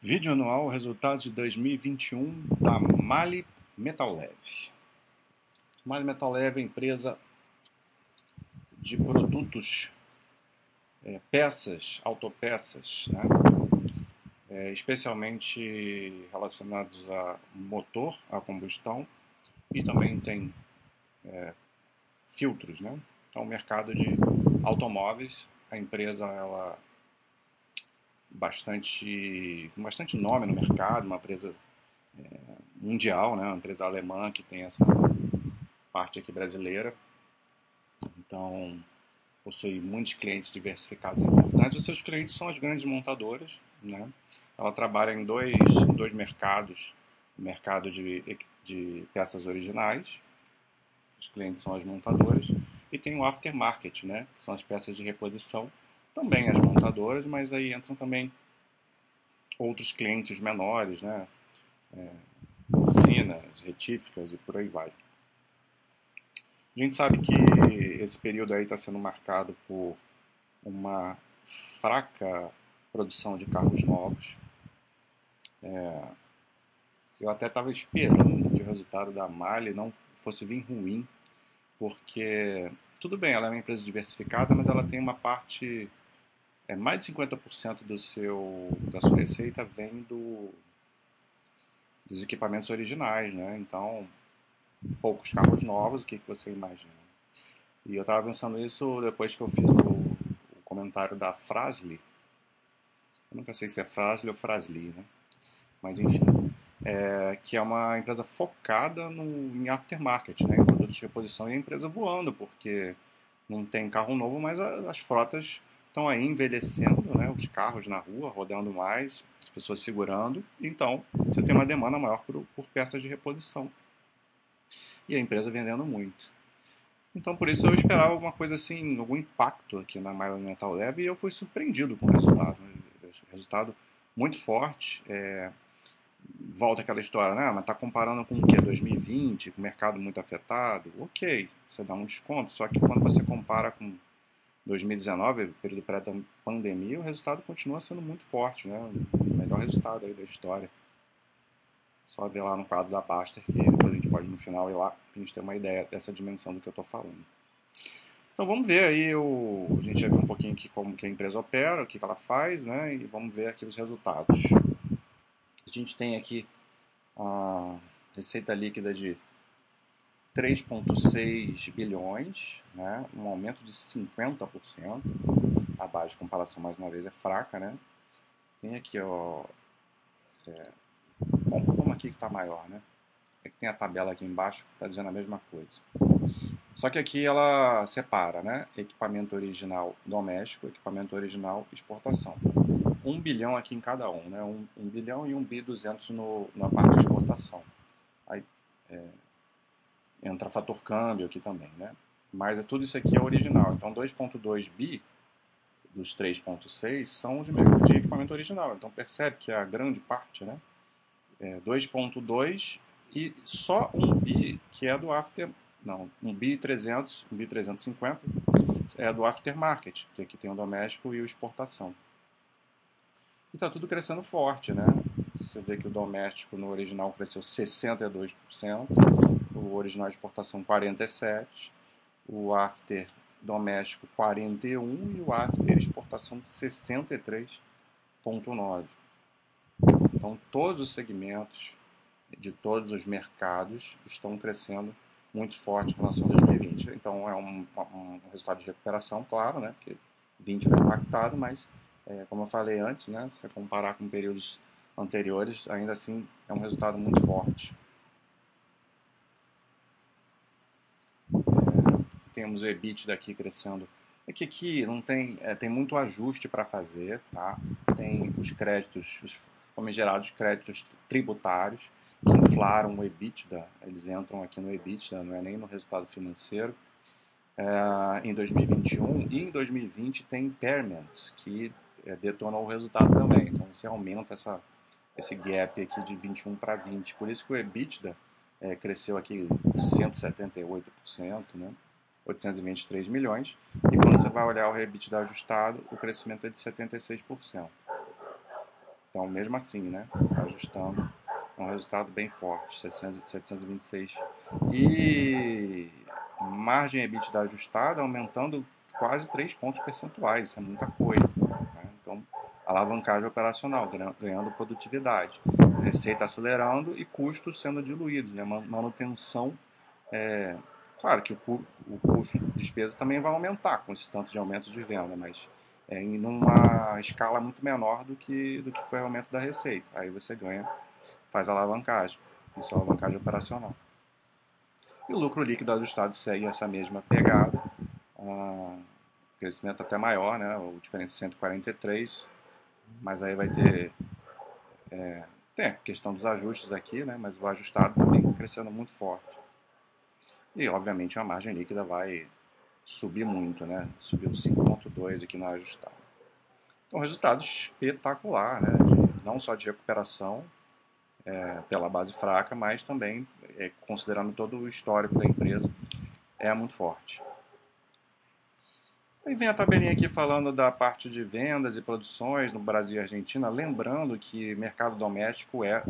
Vídeo anual, resultados de 2021 da Mali Metal Leve. Mali Metal Leve é empresa de produtos, é, peças, autopeças, né? É, especialmente relacionados a motor, a combustão, e também tem é, filtros, né? Então, mercado de automóveis, a empresa ela bastante, bastante nome no mercado, uma empresa é, mundial, né, uma empresa alemã que tem essa parte aqui brasileira. Então, possui muitos clientes diversificados importantes. Os seus clientes são as grandes montadoras. Né? Ela trabalha em dois, em dois mercados. O mercado de, de peças originais, os clientes são as montadoras, e tem o aftermarket, né? que são as peças de reposição, também as montadoras, mas aí entram também outros clientes menores, né? É, oficinas, retíficas e por aí vai. A gente sabe que esse período aí está sendo marcado por uma fraca produção de carros novos. É, eu até estava esperando que o resultado da Mali não fosse vir ruim, porque tudo bem, ela é uma empresa diversificada, mas ela tem uma parte é, mais de 50% do seu, da sua receita vem do, dos equipamentos originais, né? Então, poucos carros novos, o que, que você imagina? E eu estava pensando isso depois que eu fiz o, o comentário da Frasli. Eu nunca sei se é Frasli ou Frasli, né? Mas enfim, é, que é uma empresa focada no, em aftermarket, né? Em produtos de reposição e a empresa voando, porque não tem carro novo, mas a, as frotas estão aí envelhecendo, né, os carros na rua rodando mais, as pessoas segurando, então você tem uma demanda maior por, por peças de reposição. E a empresa vendendo muito. Então por isso eu esperava alguma coisa assim, algum impacto aqui na Milo Metal Lab e eu fui surpreendido com o resultado. Resultado muito forte. É, volta aquela história, né? Mas tá comparando com o que? 2020, com o mercado muito afetado. Ok, você dá um desconto. Só que quando você compara com 2019, período pré-pandemia, o resultado continua sendo muito forte, né? O melhor resultado aí da história. Só ver lá no quadro da Baster, que depois a gente pode no final ir lá a gente ter uma ideia dessa dimensão do que eu estou falando. Então vamos ver aí, o, a gente já viu um pouquinho aqui como que a empresa opera, o que, que ela faz, né? E vamos ver aqui os resultados. A gente tem aqui a receita líquida de 3,6 bilhões, né? um aumento de 50%. A base de comparação, mais uma vez, é fraca. Né? Tem aqui, ó, é, bom, vamos aqui que está maior. Né? É que tem a tabela aqui embaixo que está dizendo a mesma coisa. Só que aqui ela separa né? equipamento original doméstico, equipamento original exportação. Um bilhão aqui em cada um, né? um, um bilhão e um bi 200 no, na parte de exportação. Aí, é, entra fator câmbio aqui também, né? Mas é, tudo isso aqui é original. Então 2.2 bi dos 3.6 são de, de equipamento original. Então percebe que a grande parte, né? É 2.2 e só um bi que é do after, não, um bi 300, um bi 350 é do aftermarket, que aqui tem o doméstico e o exportação. E está tudo crescendo forte, né? Você vê que o doméstico no original cresceu 62%, o original de exportação 47, o after doméstico 41 e o after exportação 63,9. Então todos os segmentos de todos os mercados estão crescendo muito forte em relação a 2020. Então é um, um resultado de recuperação, claro, né? Porque 20 foi impactado, mas é, como eu falei antes, né? Se comparar com períodos anteriores, ainda assim é um resultado muito forte. Temos o EBIT daqui crescendo. É que aqui não tem, é, tem muito ajuste para fazer, tá? Tem os créditos, os famigerados créditos tributários que inflaram o EBITDA, eles entram aqui no EBITDA, não é nem no resultado financeiro. É, em 2021 e em 2020 tem impairment que é, o resultado também. Então você aumenta essa, esse gap aqui de 21 para 20. Por isso que o EBITDA é, cresceu aqui 178%, né? 823 milhões, e quando você vai olhar o EBITDA ajustado, o crescimento é de 76%. Então, mesmo assim, né, ajustando, é um resultado bem forte, 700, 726. E margem EBITDA ajustada aumentando quase 3 pontos percentuais, isso é muita coisa. Né? Então, alavancagem operacional, ganhando produtividade, receita acelerando e custos sendo diluídos, né? manutenção. É, claro que o, o custo de despesa também vai aumentar com esse tanto de aumento de venda, mas é, em uma escala muito menor do que, do que foi o aumento da receita. Aí você ganha, faz alavancagem, isso é alavancagem operacional. E o lucro líquido ajustado segue essa mesma pegada, uh, crescimento até maior, né? o diferença 143, mas aí vai ter, é, tem a questão dos ajustes aqui, né? mas o ajustado também crescendo muito forte. E obviamente a margem líquida vai subir muito, né? Subiu 5,2 aqui na ajustada. Então, resultado espetacular, né? De, não só de recuperação é, pela base fraca, mas também, é, considerando todo o histórico da empresa, é muito forte. Aí vem a tabelinha aqui falando da parte de vendas e produções no Brasil e Argentina, lembrando que mercado doméstico é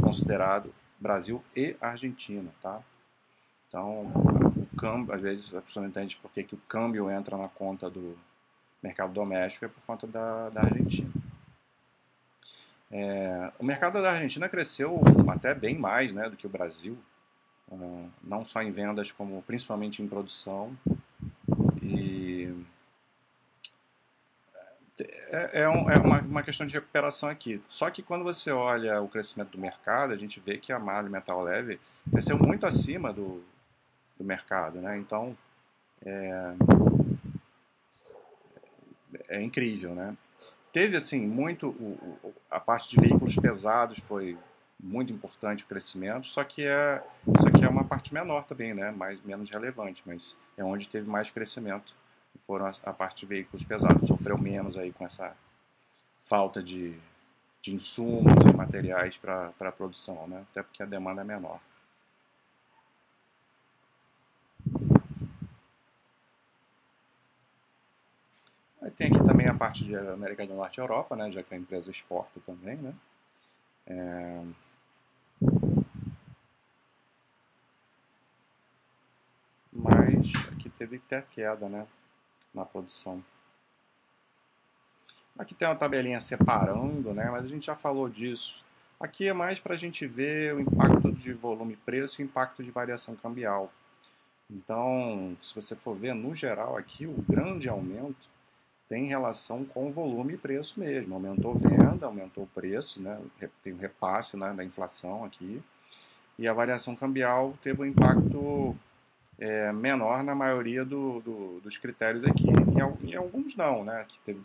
considerado Brasil e Argentina, tá? Então, o câmbio, às vezes a pessoa não entende por que, que o câmbio entra na conta do mercado doméstico, é por conta da, da Argentina. É, o mercado da Argentina cresceu até bem mais né, do que o Brasil, uh, não só em vendas, como principalmente em produção. E é, é, é uma, uma, questão de recuperação aqui. Só que quando você olha o crescimento do mercado, a gente vê que a malha metal leve cresceu muito acima do, do mercado, né? Então é, é incrível, né? Teve assim muito o, o, a parte de veículos pesados foi muito importante o crescimento, só que é isso aqui é uma parte menor também, né? Mais menos relevante, mas é onde teve mais crescimento. Foram a, a parte de veículos pesados sofreu menos aí com essa falta de, de insumos e materiais para a produção, né? Até porque a demanda é menor. Aí tem aqui também a parte de América do Norte e Europa, né, já que a empresa exporta também. Né? É... Mas aqui teve até queda né, na produção. Aqui tem uma tabelinha separando, né, mas a gente já falou disso. Aqui é mais para a gente ver o impacto de volume preço e o impacto de variação cambial. Então, se você for ver, no geral aqui, o grande aumento tem relação com volume e preço mesmo. Aumentou venda, aumentou o preço, né? tem um repasse né, da inflação aqui. E a variação cambial teve um impacto é, menor na maioria do, do, dos critérios aqui. Em, em, alguns não, né? Que teve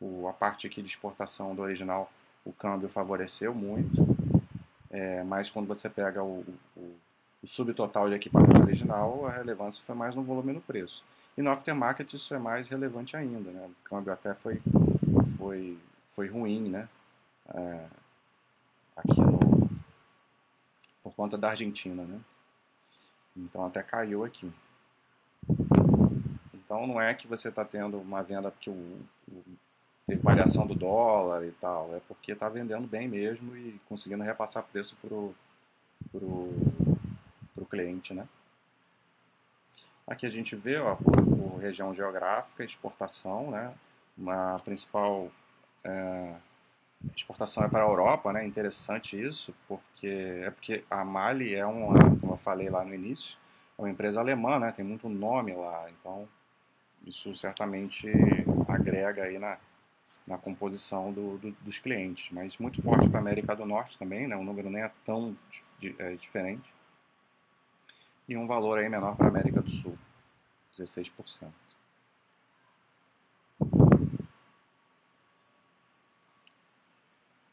o, a parte aqui de exportação do original, o câmbio favoreceu muito. É, mas quando você pega o, o, o subtotal de equipamento original, a relevância foi mais no volume e no preço. E no aftermarket isso é mais relevante ainda, né? O câmbio até foi, foi, foi ruim, né? É, aqui no, por conta da Argentina, né? Então até caiu aqui. Então não é que você está tendo uma venda porque o, o, teve variação do dólar e tal, é porque está vendendo bem mesmo e conseguindo repassar preço pro, pro cliente, né? Aqui a gente vê, ó, por, região geográfica, exportação, né? Uma principal é, exportação é para a Europa, né? Interessante isso, porque é porque a Mali é uma, como eu falei lá no início, é uma empresa alemã, né? Tem muito nome lá, então isso certamente agrega aí na, na composição do, do, dos clientes, mas muito forte para a América do Norte também, né? O número nem é tão é, diferente e um valor aí menor para a América do Sul, 16%.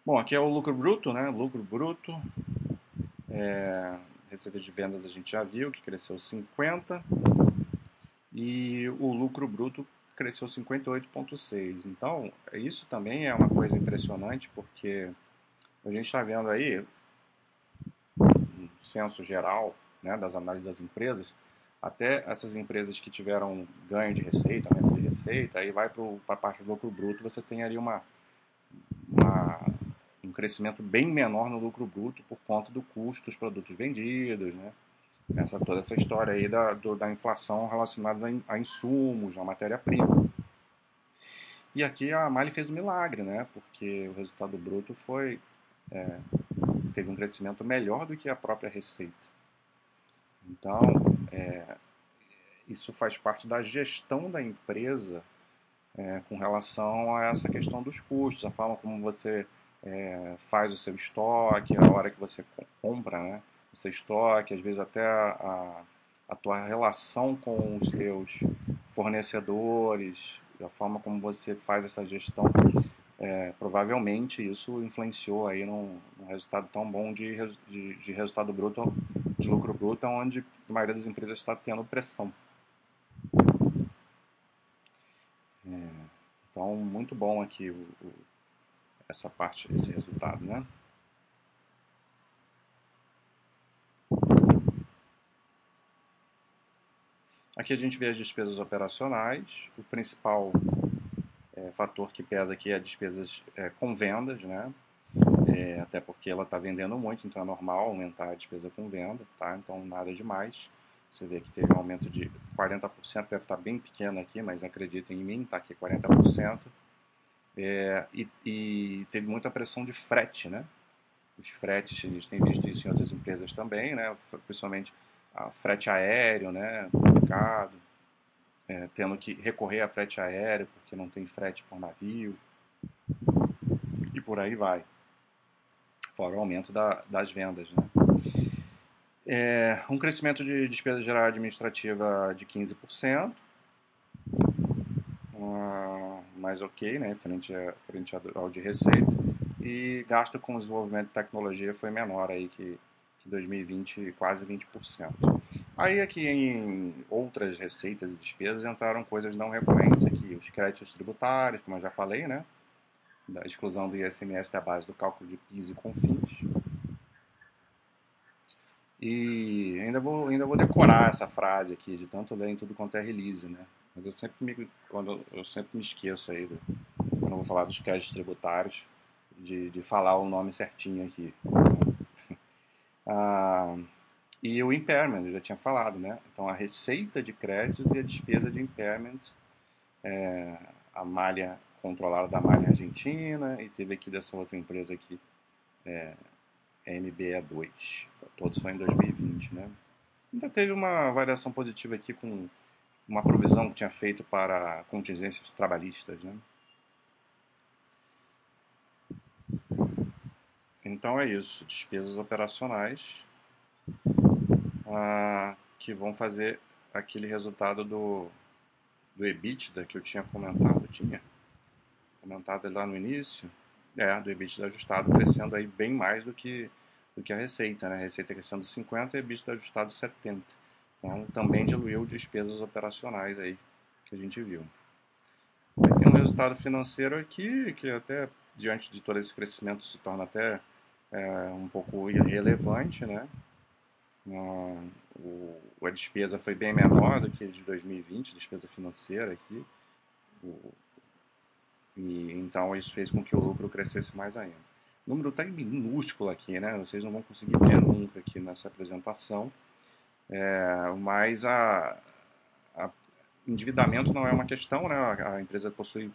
Bom, aqui é o lucro bruto, né? Lucro bruto. É, receita de vendas a gente já viu que cresceu 50 e o lucro bruto cresceu 58,6. Então, isso também é uma coisa impressionante porque a gente está vendo aí, no censo geral, né, das análises das empresas, até essas empresas que tiveram ganho de receita, aumento de receita, aí vai para a parte do lucro bruto, você tem ali uma, uma, um crescimento bem menor no lucro bruto por conta do custo dos produtos vendidos, né? Essa, toda essa história aí da, do, da inflação relacionada a, a insumos, a matéria-prima. E aqui a Mali fez um milagre, né? Porque o resultado bruto foi é, teve um crescimento melhor do que a própria receita. Então, é, isso faz parte da gestão da empresa é, com relação a essa questão dos custos, a forma como você é, faz o seu estoque, a hora que você compra né, o seu estoque, às vezes até a, a tua relação com os teus fornecedores, a forma como você faz essa gestão, é, provavelmente isso influenciou aí num, num resultado tão bom de, de, de, resultado bruto, de lucro bruto, onde a maioria das empresas está tendo pressão. É, então, muito bom aqui o, o, essa parte, esse resultado, né? Aqui a gente vê as despesas operacionais. O principal é, fator que pesa aqui é as despesas é, com vendas, né? É, até porque ela está vendendo muito, então é normal aumentar a despesa com venda, tá? Então nada demais. Você vê que teve um aumento de 40%, deve estar bem pequeno aqui, mas acreditem em mim, está aqui 40%. É, e, e, teve muita pressão de frete, né? Os fretes, a gente tem visto isso em outras empresas também, né? Principalmente a frete aéreo, né? Complicado. É, tendo que recorrer a frete aéreo porque não tem frete por navio. E por aí vai. Fora o aumento da, das vendas, né? É, um crescimento de despesa geral administrativa de 15%, uh, mais ok, né, frente, a, frente ao de receita, e gasto com desenvolvimento de tecnologia foi menor aí que, que 2020, quase 20%. Aí aqui em outras receitas e despesas entraram coisas não recorrentes aqui, os créditos tributários, como eu já falei, né, da exclusão do ISMS da base do cálculo de PIS e CONFINS, e ainda vou, ainda vou decorar essa frase aqui, de tanto ler em tudo quanto é release, né? Mas eu sempre me, quando, eu sempre me esqueço aí, do, quando eu vou falar dos créditos tributários, de, de falar o nome certinho aqui. ah, e o impairment, eu já tinha falado, né? Então a receita de créditos e a despesa de impairment, é, a malha controlada da malha argentina, e teve aqui dessa outra empresa aqui, é, MBE2. Todos só em 2020, né? Ainda teve uma variação positiva aqui com uma provisão que tinha feito para contingências trabalhistas, né? Então é isso, despesas operacionais ah, que vão fazer aquele resultado do, do EBITDA que eu tinha comentado, tinha comentado lá no início, é, do EBITDA ajustado crescendo aí bem mais do que, do que a receita, né? A receita crescendo 50 e EBITDA ajustado 70. Então também diluiu despesas operacionais aí que a gente viu. Aí tem um resultado financeiro aqui que até diante de todo esse crescimento se torna até é, um pouco irrelevante, né? O, a despesa foi bem menor do que de 2020, a despesa financeira aqui. O, e, então isso fez com que o lucro crescesse mais ainda. O número está minúsculo aqui, né? Vocês não vão conseguir ver nunca aqui nessa apresentação. É, mas a, a, endividamento não é uma questão, né? A, a empresa possui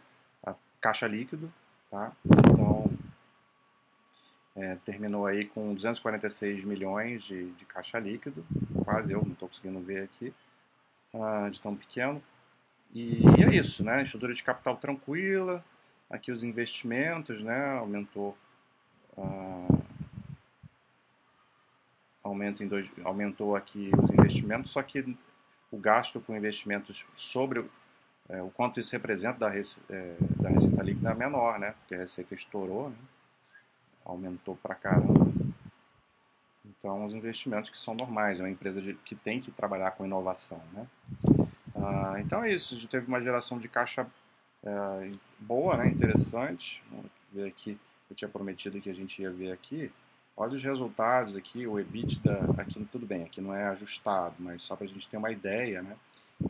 caixa líquido, tá? Então é, terminou aí com 246 milhões de, de caixa líquido, quase eu não estou conseguindo ver aqui, uh, de tão pequeno. E, é isso, né? Estrutura de capital tranquila, Aqui os investimentos, né? Aumentou. Uh, aumento em dois, aumentou aqui os investimentos, só que o gasto com investimentos sobre é, o quanto isso representa da, rece, é, da receita líquida é menor, né? Porque a receita estourou, né? aumentou pra caramba. Então, os investimentos que são normais, é uma empresa de, que tem que trabalhar com inovação, né? Ah, então é isso, a gente teve uma geração de caixa é, boa, né, interessante. Vamos ver aqui, eu tinha prometido que a gente ia ver aqui. Olha os resultados aqui, o EBITDA, aqui tudo bem, aqui não é ajustado, mas só para a gente ter uma ideia, né?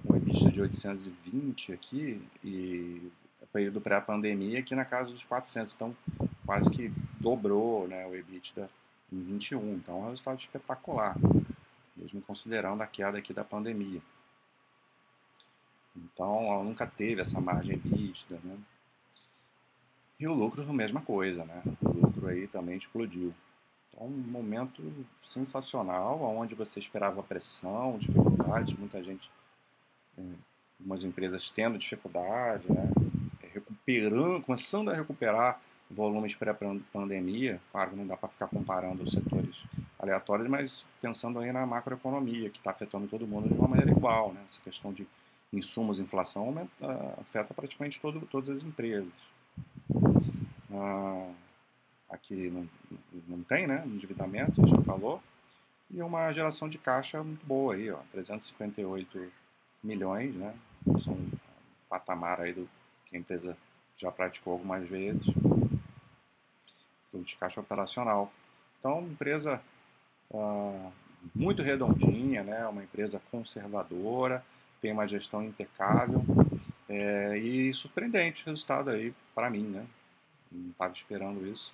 O EBITDA de 820 aqui e período pré-pandemia aqui na casa dos 400. Então, quase que dobrou né, o EBITDA em 21. Então, é um resultado espetacular, mesmo considerando a queda aqui da pandemia. Então, ela nunca teve essa margem EBITDA, né? E o lucro, a mesma coisa, né? O lucro aí também explodiu. Então, um momento sensacional, onde você esperava pressão, dificuldade, muita gente, algumas empresas tendo dificuldade, né? É, recuperando, começando a recuperar volumes pré-pandemia. Claro, não dá para ficar comparando os setores aleatórios, mas pensando aí na macroeconomia, que está afetando todo mundo de uma maneira igual, né? Essa questão de insumos, inflação aumenta, afeta praticamente todo, todas as empresas. Ah, aqui não, não tem, né? Endividamento, a gente já falou. E uma geração de caixa muito boa aí, ó, 358 milhões, né? São um patamar aí do que a empresa já praticou algumas vezes. De caixa operacional. Então, empresa ah, muito redondinha, né? Uma empresa conservadora, tem uma gestão impecável é, e surpreendente resultado aí para mim, né? Não estava esperando isso.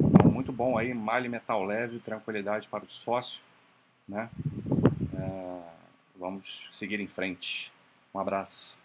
Então, muito bom aí, malha metal leve, tranquilidade para o sócio, né? É, vamos seguir em frente. Um abraço.